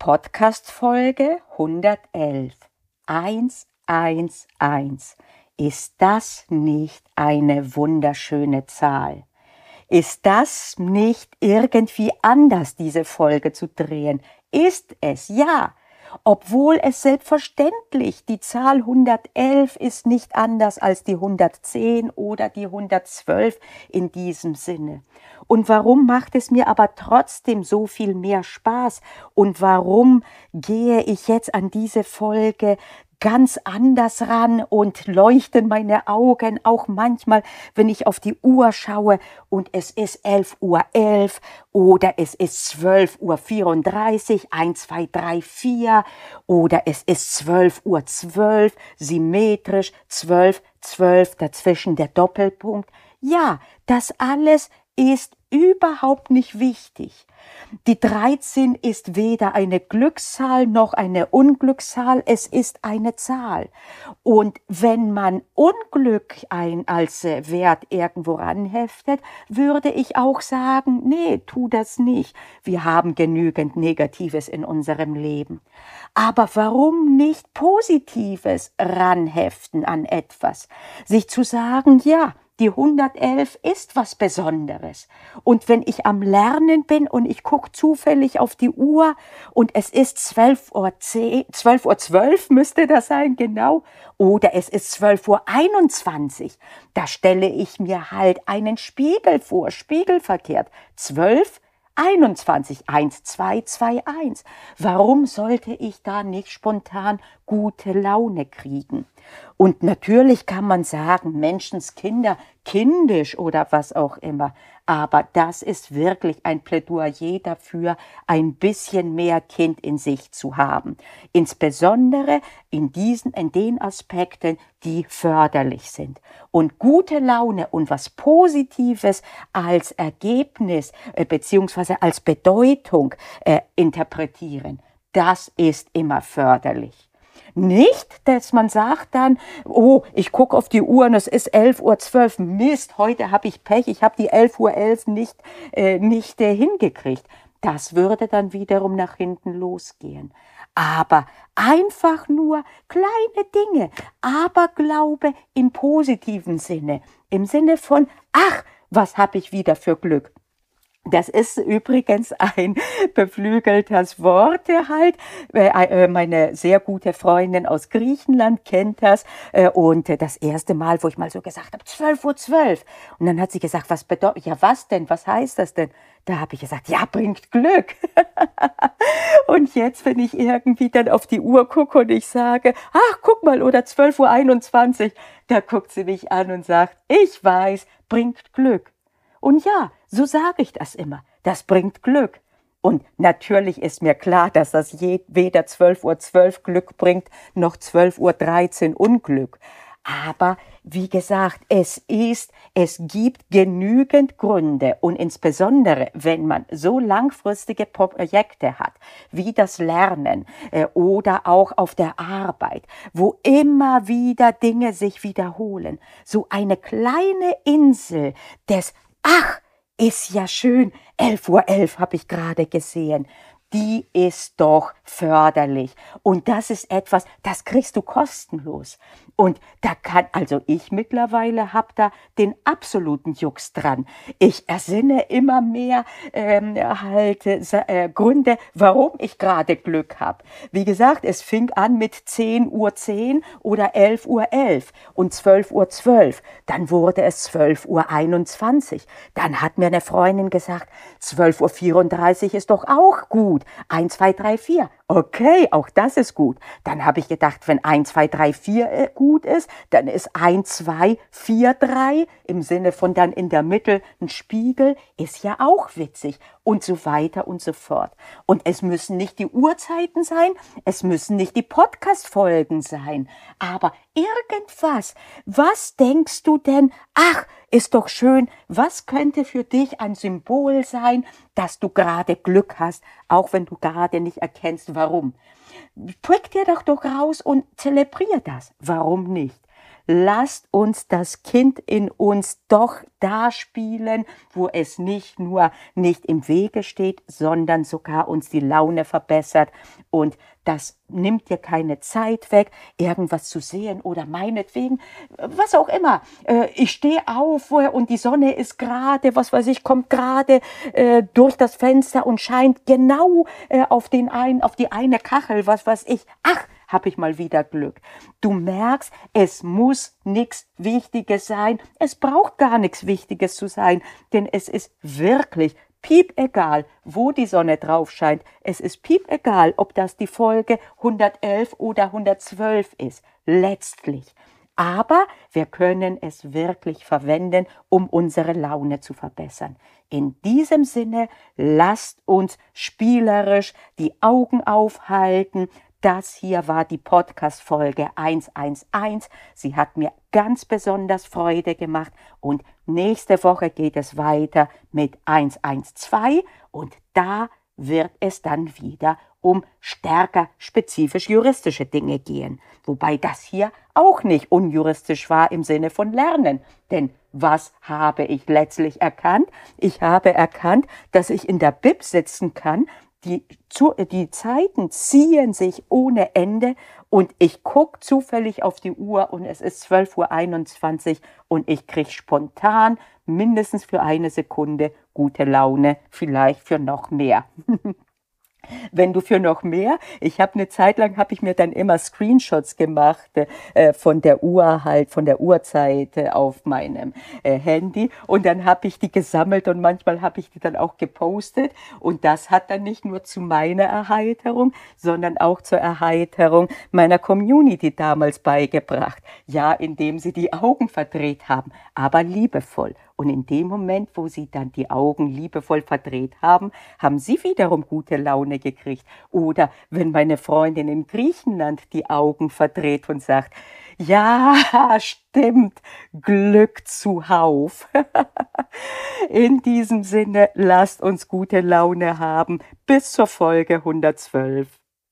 Podcast-Folge 111 111. Ist das nicht eine wunderschöne Zahl? Ist das nicht irgendwie anders, diese Folge zu drehen? Ist es, ja obwohl es selbstverständlich die Zahl 111 ist nicht anders als die 110 oder die 112 in diesem Sinne. Und warum macht es mir aber trotzdem so viel mehr Spaß? Und warum gehe ich jetzt an diese Folge ganz anders ran und leuchten meine Augen auch manchmal, wenn ich auf die Uhr schaue und es ist 11 Uhr 11 oder es ist 12 Uhr 34, 1, 2, 3, 4 oder es ist 12 Uhr 12, symmetrisch 12, 12, dazwischen der Doppelpunkt. Ja, das alles ist überhaupt nicht wichtig. Die 13 ist weder eine Glückszahl noch eine Unglückszahl, es ist eine Zahl. Und wenn man Unglück ein als Wert irgendwo ranheftet, würde ich auch sagen, nee, tu das nicht. Wir haben genügend Negatives in unserem Leben. Aber warum nicht Positives ranheften an etwas? Sich zu sagen, ja, die 111 ist was Besonderes. Und wenn ich am Lernen bin und ich gucke zufällig auf die Uhr und es ist 12 Uhr 10, 12 Uhr 12 müsste das sein, genau, oder es ist 12 Uhr 21, da stelle ich mir halt einen Spiegel vor, spiegelverkehrt. 12 21, 1, 2, 2, 1. Warum sollte ich da nicht spontan gute Laune kriegen? Und natürlich kann man sagen, Menschenskinder kindisch oder was auch immer. Aber das ist wirklich ein Plädoyer dafür, ein bisschen mehr Kind in sich zu haben. Insbesondere in diesen, in den Aspekten, die förderlich sind. Und gute Laune und was Positives als Ergebnis äh, beziehungsweise als Bedeutung äh, interpretieren. Das ist immer förderlich. Nicht, dass man sagt dann, oh, ich gucke auf die Uhr und es ist 11.12 Uhr, Mist, heute habe ich Pech, ich habe die 11.11 Uhr .11 nicht, äh, nicht äh, hingekriegt. Das würde dann wiederum nach hinten losgehen. Aber einfach nur kleine Dinge, aber Glaube im positiven Sinne, im Sinne von, ach, was habe ich wieder für Glück. Das ist übrigens ein beflügeltes Wort halt. Äh, äh, meine sehr gute Freundin aus Griechenland kennt das. Äh, und das erste Mal, wo ich mal so gesagt habe, 12 Uhr 12. Und dann hat sie gesagt, was bedeutet, ja was denn, was heißt das denn? Da habe ich gesagt, ja, bringt Glück. und jetzt, wenn ich irgendwie dann auf die Uhr gucke und ich sage, ach, guck mal, oder 12 Uhr 21, da guckt sie mich an und sagt, ich weiß, bringt Glück. Und ja, so sage ich das immer. Das bringt Glück. Und natürlich ist mir klar, dass das weder 12.12 Uhr 12 Glück bringt, noch 12.13 Uhr Unglück. Aber wie gesagt, es ist, es gibt genügend Gründe und insbesondere, wenn man so langfristige Projekte hat, wie das Lernen äh, oder auch auf der Arbeit, wo immer wieder Dinge sich wiederholen, so eine kleine Insel des Ach, ist ja schön. 11 Uhr 11 habe ich gerade gesehen. Die ist doch förderlich. Und das ist etwas, das kriegst du kostenlos. Und da kann, also ich mittlerweile hab da den absoluten Jux dran. Ich ersinne immer mehr ähm, halt äh, Gründe, warum ich gerade Glück hab. Wie gesagt, es fing an mit 10 Uhr 10 oder 11 Uhr 11 und 12 Uhr 12. Dann wurde es 12 Uhr 21. Dann hat mir eine Freundin gesagt, 12 Uhr 34 ist doch auch gut. 1, 2, 3, 4. Okay, auch das ist gut. Dann habe ich gedacht, wenn 1, 2, 3, 4 gut ist, dann ist 1, 2, 4, 3 im Sinne von dann in der Mitte ein Spiegel, ist ja auch witzig und so weiter und so fort. Und es müssen nicht die Uhrzeiten sein, es müssen nicht die Podcast-Folgen sein, aber irgendwas. Was denkst du denn? Ach, ist doch schön. Was könnte für dich ein Symbol sein, dass du gerade Glück hast, auch wenn du gerade nicht erkennst, warum? Prick dir doch doch raus und zelebrier das. Warum nicht? Lasst uns das Kind in uns doch da spielen, wo es nicht nur nicht im Wege steht, sondern sogar uns die Laune verbessert und das nimmt dir keine Zeit weg, irgendwas zu sehen oder meinetwegen, was auch immer. Äh, ich stehe auf und die Sonne ist gerade, was weiß ich, kommt gerade äh, durch das Fenster und scheint genau äh, auf den ein, auf die eine Kachel, was weiß ich. Ach, habe ich mal wieder Glück. Du merkst, es muss nichts Wichtiges sein. Es braucht gar nichts Wichtiges zu sein, denn es ist wirklich piep egal, wo die Sonne drauf scheint. Es ist piep egal, ob das die Folge 111 oder 112 ist. Letztlich. Aber wir können es wirklich verwenden, um unsere Laune zu verbessern. In diesem Sinne, lasst uns spielerisch die Augen aufhalten, das hier war die Podcast-Folge 111. Sie hat mir ganz besonders Freude gemacht und nächste Woche geht es weiter mit 112 und da wird es dann wieder um stärker spezifisch juristische Dinge gehen. Wobei das hier auch nicht unjuristisch war im Sinne von Lernen. Denn was habe ich letztlich erkannt? Ich habe erkannt, dass ich in der Bib sitzen kann die, zu, die Zeiten ziehen sich ohne Ende und ich gucke zufällig auf die Uhr und es ist 12.21 Uhr und ich kriege spontan mindestens für eine Sekunde gute Laune, vielleicht für noch mehr. wenn du für noch mehr, ich habe eine Zeit lang, habe ich mir dann immer Screenshots gemacht äh, von der Uhr halt, von der Uhrzeit äh, auf meinem äh, Handy. Und dann habe ich die gesammelt und manchmal habe ich die dann auch gepostet. Und das hat dann nicht nur zu meiner Erheiterung, sondern auch zur Erheiterung meiner Community damals beigebracht. Ja, indem sie die Augen verdreht haben, aber liebevoll und in dem Moment, wo sie dann die Augen liebevoll verdreht haben, haben sie wiederum gute Laune gekriegt. Oder wenn meine Freundin in Griechenland die Augen verdreht und sagt, ja, stimmt, Glück zuhauf. in diesem Sinne, lasst uns gute Laune haben. Bis zur Folge 112.